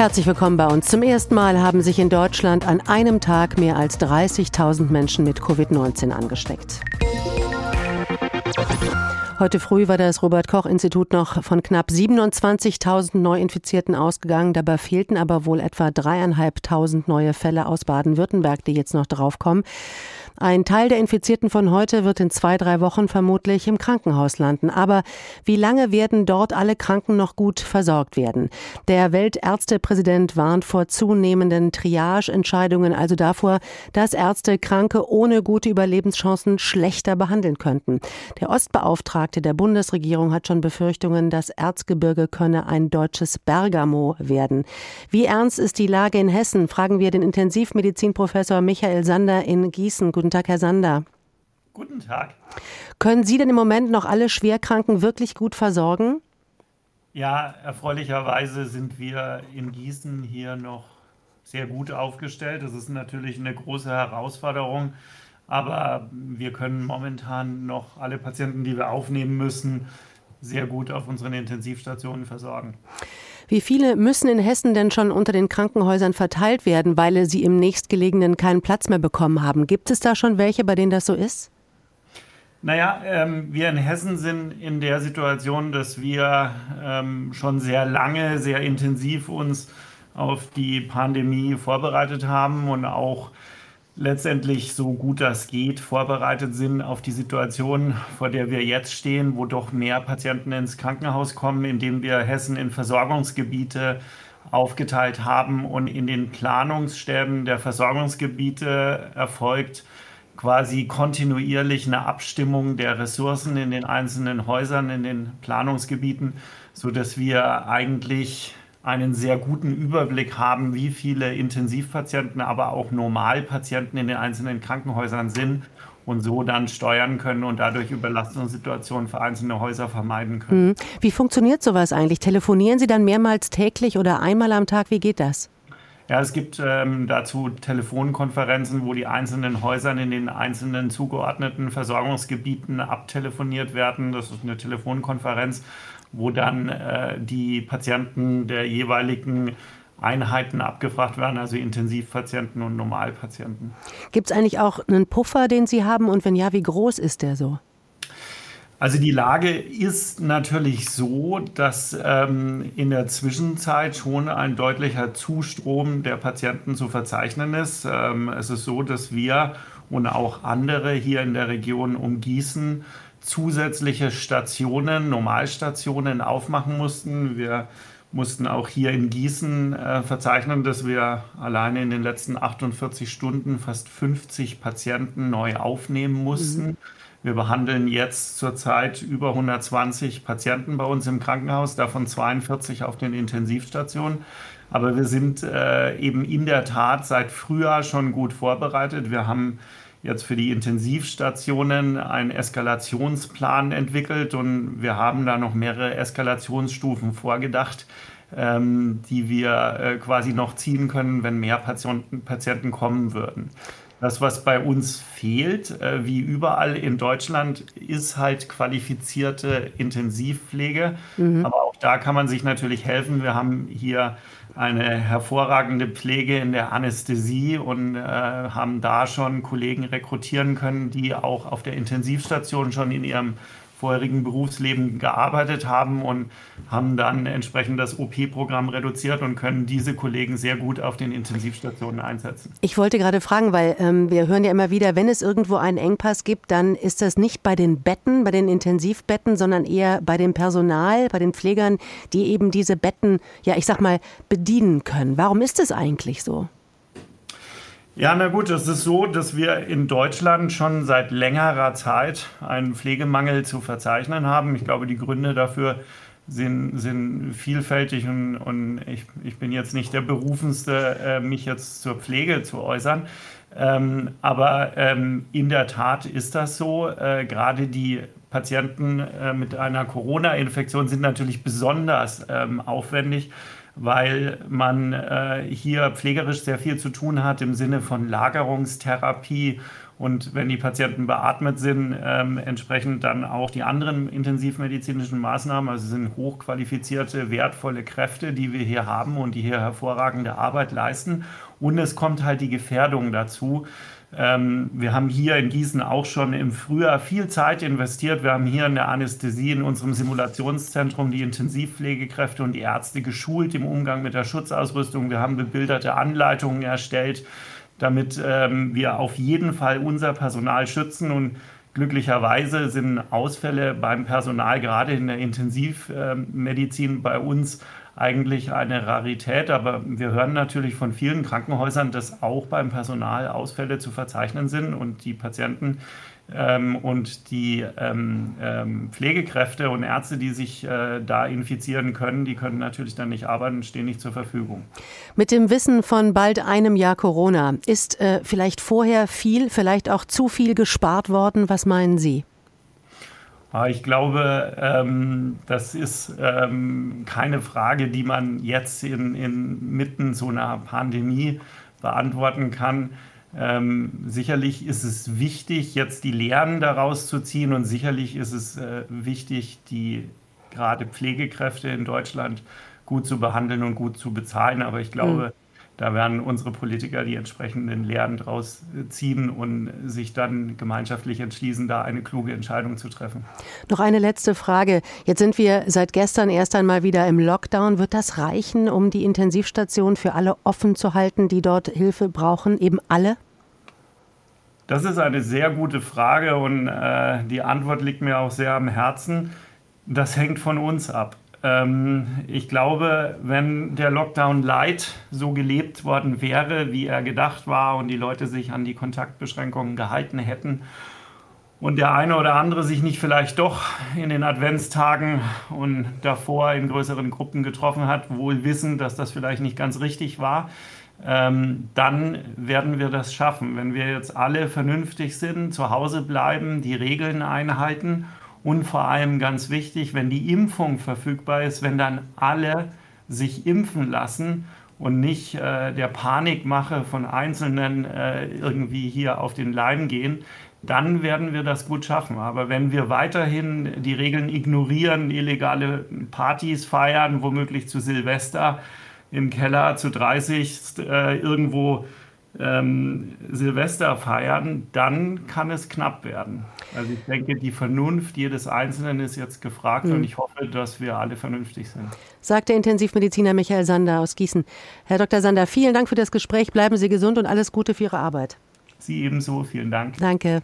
Herzlich willkommen bei uns. Zum ersten Mal haben sich in Deutschland an einem Tag mehr als 30.000 Menschen mit Covid-19 angesteckt. Heute früh war das Robert Koch Institut noch von knapp 27.000 Neuinfizierten ausgegangen. Dabei fehlten aber wohl etwa dreieinhalbtausend neue Fälle aus Baden-Württemberg, die jetzt noch draufkommen. Ein Teil der Infizierten von heute wird in zwei, drei Wochen vermutlich im Krankenhaus landen. Aber wie lange werden dort alle Kranken noch gut versorgt werden? Der Weltärztepräsident warnt vor zunehmenden Triage-Entscheidungen, also davor, dass Ärzte Kranke ohne gute Überlebenschancen schlechter behandeln könnten. Der Ostbeauftragte der Bundesregierung hat schon Befürchtungen, das Erzgebirge könne ein deutsches Bergamo werden. Wie ernst ist die Lage in Hessen? Fragen wir den Intensivmedizinprofessor Michael Sander in Gießen. Guten Tag, Herr Sander. Guten Tag. Können Sie denn im Moment noch alle Schwerkranken wirklich gut versorgen? Ja, erfreulicherweise sind wir in Gießen hier noch sehr gut aufgestellt. Das ist natürlich eine große Herausforderung, aber wir können momentan noch alle Patienten, die wir aufnehmen müssen, sehr gut auf unseren Intensivstationen versorgen. Wie viele müssen in Hessen denn schon unter den Krankenhäusern verteilt werden, weil sie im nächstgelegenen keinen Platz mehr bekommen haben? Gibt es da schon welche, bei denen das so ist? Naja, ähm, wir in Hessen sind in der Situation, dass wir ähm, schon sehr lange, sehr intensiv uns auf die Pandemie vorbereitet haben und auch letztendlich so gut das geht vorbereitet sind auf die Situation, vor der wir jetzt stehen, wo doch mehr Patienten ins Krankenhaus kommen, indem wir Hessen in Versorgungsgebiete aufgeteilt haben und in den Planungsstäben der Versorgungsgebiete erfolgt quasi kontinuierlich eine Abstimmung der Ressourcen in den einzelnen Häusern, in den Planungsgebieten, so dass wir eigentlich einen sehr guten Überblick haben, wie viele Intensivpatienten, aber auch Normalpatienten in den einzelnen Krankenhäusern sind und so dann steuern können und dadurch Überlastungssituationen für einzelne Häuser vermeiden können. Mhm. Wie funktioniert sowas eigentlich? Telefonieren Sie dann mehrmals täglich oder einmal am Tag? Wie geht das? Ja, es gibt ähm, dazu Telefonkonferenzen, wo die einzelnen Häuser in den einzelnen zugeordneten Versorgungsgebieten abtelefoniert werden. Das ist eine Telefonkonferenz, wo dann äh, die Patienten der jeweiligen Einheiten abgefragt werden, also Intensivpatienten und Normalpatienten. Gibt es eigentlich auch einen Puffer, den Sie haben? Und wenn ja, wie groß ist der so? Also die Lage ist natürlich so, dass ähm, in der Zwischenzeit schon ein deutlicher Zustrom der Patienten zu verzeichnen ist. Ähm, es ist so, dass wir und auch andere hier in der Region um Gießen zusätzliche Stationen, Normalstationen aufmachen mussten. Wir mussten auch hier in Gießen äh, verzeichnen, dass wir alleine in den letzten 48 Stunden fast 50 Patienten neu aufnehmen mussten. Mhm. Wir behandeln jetzt zurzeit über 120 Patienten bei uns im Krankenhaus, davon 42 auf den Intensivstationen. Aber wir sind äh, eben in der Tat seit Frühjahr schon gut vorbereitet. Wir haben jetzt für die Intensivstationen einen Eskalationsplan entwickelt und wir haben da noch mehrere Eskalationsstufen vorgedacht, ähm, die wir äh, quasi noch ziehen können, wenn mehr Patienten, Patienten kommen würden. Das, was bei uns fehlt, äh, wie überall in Deutschland, ist halt qualifizierte Intensivpflege. Mhm. Aber auch da kann man sich natürlich helfen. Wir haben hier eine hervorragende Pflege in der Anästhesie und äh, haben da schon Kollegen rekrutieren können, die auch auf der Intensivstation schon in ihrem vorherigen Berufsleben gearbeitet haben und haben dann entsprechend das OP-Programm reduziert und können diese Kollegen sehr gut auf den Intensivstationen einsetzen. Ich wollte gerade fragen, weil ähm, wir hören ja immer wieder, wenn es irgendwo einen Engpass gibt, dann ist das nicht bei den Betten, bei den Intensivbetten, sondern eher bei dem Personal, bei den Pflegern, die eben diese Betten, ja, ich sag mal, bedienen können. Warum ist es eigentlich so? Ja, na gut, es ist so, dass wir in Deutschland schon seit längerer Zeit einen Pflegemangel zu verzeichnen haben. Ich glaube, die Gründe dafür sind, sind vielfältig und, und ich, ich bin jetzt nicht der Berufenste, äh, mich jetzt zur Pflege zu äußern. Ähm, aber ähm, in der Tat ist das so. Äh, gerade die Patienten äh, mit einer Corona-Infektion sind natürlich besonders ähm, aufwendig weil man äh, hier pflegerisch sehr viel zu tun hat im Sinne von Lagerungstherapie und wenn die Patienten beatmet sind, ähm, entsprechend dann auch die anderen intensivmedizinischen Maßnahmen. Also es sind hochqualifizierte, wertvolle Kräfte, die wir hier haben und die hier hervorragende Arbeit leisten. Und es kommt halt die Gefährdung dazu. Ähm, wir haben hier in Gießen auch schon im Frühjahr viel Zeit investiert. Wir haben hier in der Anästhesie in unserem Simulationszentrum die Intensivpflegekräfte und die Ärzte geschult im Umgang mit der Schutzausrüstung. Wir haben bebilderte Anleitungen erstellt damit ähm, wir auf jeden Fall unser Personal schützen. Und glücklicherweise sind Ausfälle beim Personal gerade in der Intensivmedizin bei uns eigentlich eine Rarität. Aber wir hören natürlich von vielen Krankenhäusern, dass auch beim Personal Ausfälle zu verzeichnen sind und die Patienten ähm, und die ähm, ähm, Pflegekräfte und Ärzte, die sich äh, da infizieren können, die können natürlich dann nicht arbeiten stehen nicht zur Verfügung. Mit dem Wissen von bald einem Jahr Corona ist äh, vielleicht vorher viel, vielleicht auch zu viel gespart worden. Was meinen Sie? Ich glaube, ähm, das ist ähm, keine Frage, die man jetzt in, in mitten so einer Pandemie beantworten kann. Ähm, sicherlich ist es wichtig, jetzt die Lehren daraus zu ziehen und sicherlich ist es äh, wichtig, die gerade Pflegekräfte in Deutschland gut zu behandeln und gut zu bezahlen. Aber ich glaube, mhm. Da werden unsere Politiker die entsprechenden Lehren daraus äh, ziehen und sich dann gemeinschaftlich entschließen, da eine kluge Entscheidung zu treffen. Noch eine letzte Frage. Jetzt sind wir seit gestern erst einmal wieder im Lockdown. Wird das reichen, um die Intensivstation für alle offen zu halten, die dort Hilfe brauchen? Eben alle? Das ist eine sehr gute Frage und äh, die Antwort liegt mir auch sehr am Herzen. Das hängt von uns ab. Ähm, ich glaube, wenn der Lockdown Light so gelebt worden wäre, wie er gedacht war und die Leute sich an die Kontaktbeschränkungen gehalten hätten und der eine oder andere sich nicht vielleicht doch in den Adventstagen und davor in größeren Gruppen getroffen hat, wohl wissen, dass das vielleicht nicht ganz richtig war, ähm, dann werden wir das schaffen. Wenn wir jetzt alle vernünftig sind, zu Hause bleiben, die Regeln einhalten und vor allem ganz wichtig, wenn die Impfung verfügbar ist, wenn dann alle sich impfen lassen und nicht äh, der Panikmache von Einzelnen äh, irgendwie hier auf den Leim gehen, dann werden wir das gut schaffen. Aber wenn wir weiterhin die Regeln ignorieren, illegale Partys feiern, womöglich zu Silvester, im Keller zu 30 äh, irgendwo ähm, Silvester feiern, dann kann es knapp werden. Also ich denke, die Vernunft jedes Einzelnen ist jetzt gefragt mhm. und ich hoffe, dass wir alle vernünftig sind. Sagt der Intensivmediziner Michael Sander aus Gießen. Herr Dr. Sander, vielen Dank für das Gespräch. Bleiben Sie gesund und alles Gute für Ihre Arbeit. Sie ebenso. Vielen Dank. Danke.